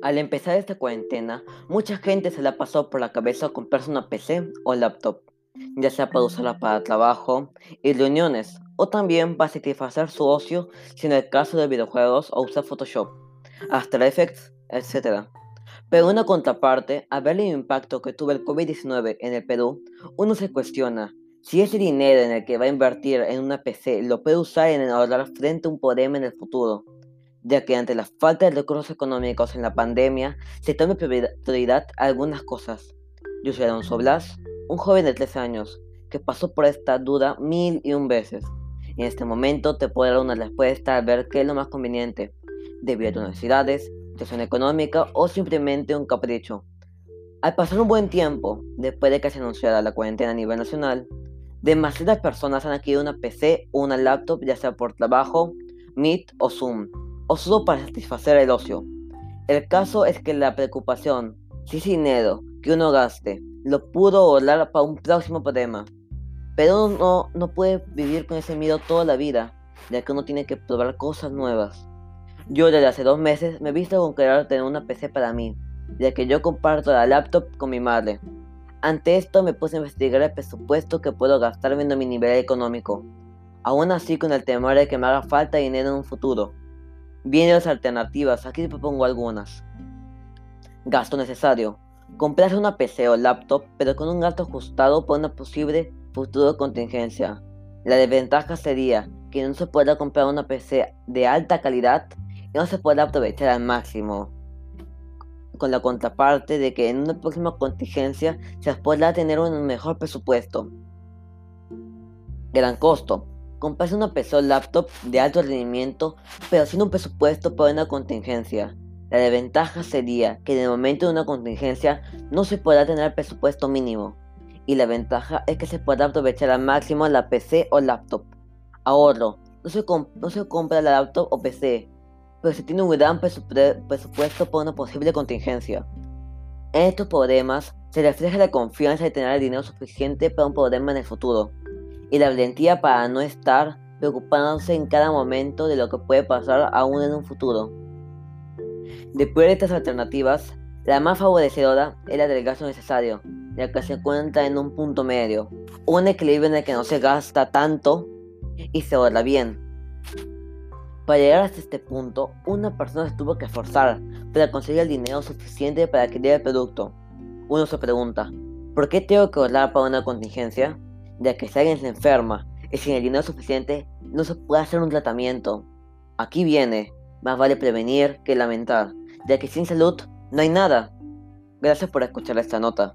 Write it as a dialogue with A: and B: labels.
A: Al empezar esta cuarentena, mucha gente se la pasó por la cabeza comprarse una PC o laptop, ya sea para usarla para trabajo y reuniones, o también para satisfacer su ocio si en el caso de videojuegos o usar Photoshop, After Effects, etc. Pero una contraparte, a ver el impacto que tuvo el COVID-19 en el Perú, uno se cuestiona si ese dinero en el que va a invertir en una PC lo puede usar en ahorrar frente a un problema en el futuro ya que ante la falta de recursos económicos en la pandemia se tome prioridad a algunas cosas. Yo soy Alonso Blas, un joven de 13 años que pasó por esta duda mil y un veces. En este momento te puedo dar una respuesta a ver qué es lo más conveniente, debido a tus necesidades, situación económica o simplemente un capricho. Al pasar un buen tiempo, después de que se anunciara la cuarentena a nivel nacional, demasiadas personas han adquirido una PC o una laptop ya sea por trabajo, Meet o Zoom o solo para satisfacer el ocio. El caso es que la preocupación, si es dinero que uno gaste, lo pudo ahorrar para un próximo problema. Pero uno no puede vivir con ese miedo toda la vida, ya que uno tiene que probar cosas nuevas. Yo desde hace dos meses me he visto con querer tener una PC para mí, ya que yo comparto la laptop con mi madre. Ante esto me puse a investigar el presupuesto que puedo gastar viendo mi nivel económico. Aún así con el temor de que me haga falta dinero en un futuro. Vienen las alternativas, aquí te propongo algunas. Gasto necesario. Comprarse una PC o laptop, pero con un gasto ajustado por una posible futura contingencia. La desventaja sería que no se pueda comprar una PC de alta calidad y no se pueda aprovechar al máximo. Con la contraparte de que en una próxima contingencia se pueda tener un mejor presupuesto. Gran costo comprarse una PC o laptop de alto rendimiento, pero sin un presupuesto para una contingencia. La desventaja sería que en el momento de una contingencia no se podrá tener presupuesto mínimo, y la ventaja es que se podrá aprovechar al máximo la PC o laptop. Ahorro, no se, no se compra la laptop o PC, pero se tiene un gran presupuesto para una posible contingencia. En estos problemas se refleja la confianza de tener el dinero suficiente para un problema en el futuro y la valentía para no estar preocupándose en cada momento de lo que puede pasar aún en un futuro. Después de estas alternativas, la más favorecedora es la del gasto necesario, ya que se encuentra en un punto medio, un equilibrio en el que no se gasta tanto y se ahorra bien. Para llegar hasta este punto, una persona se tuvo que esforzar para conseguir el dinero suficiente para adquirir el producto. Uno se pregunta, ¿por qué tengo que ahorrar para una contingencia? Ya que si alguien se enferma y sin el dinero suficiente no se puede hacer un tratamiento. Aquí viene, más vale prevenir que lamentar, ya que sin salud no hay nada. Gracias por escuchar esta nota.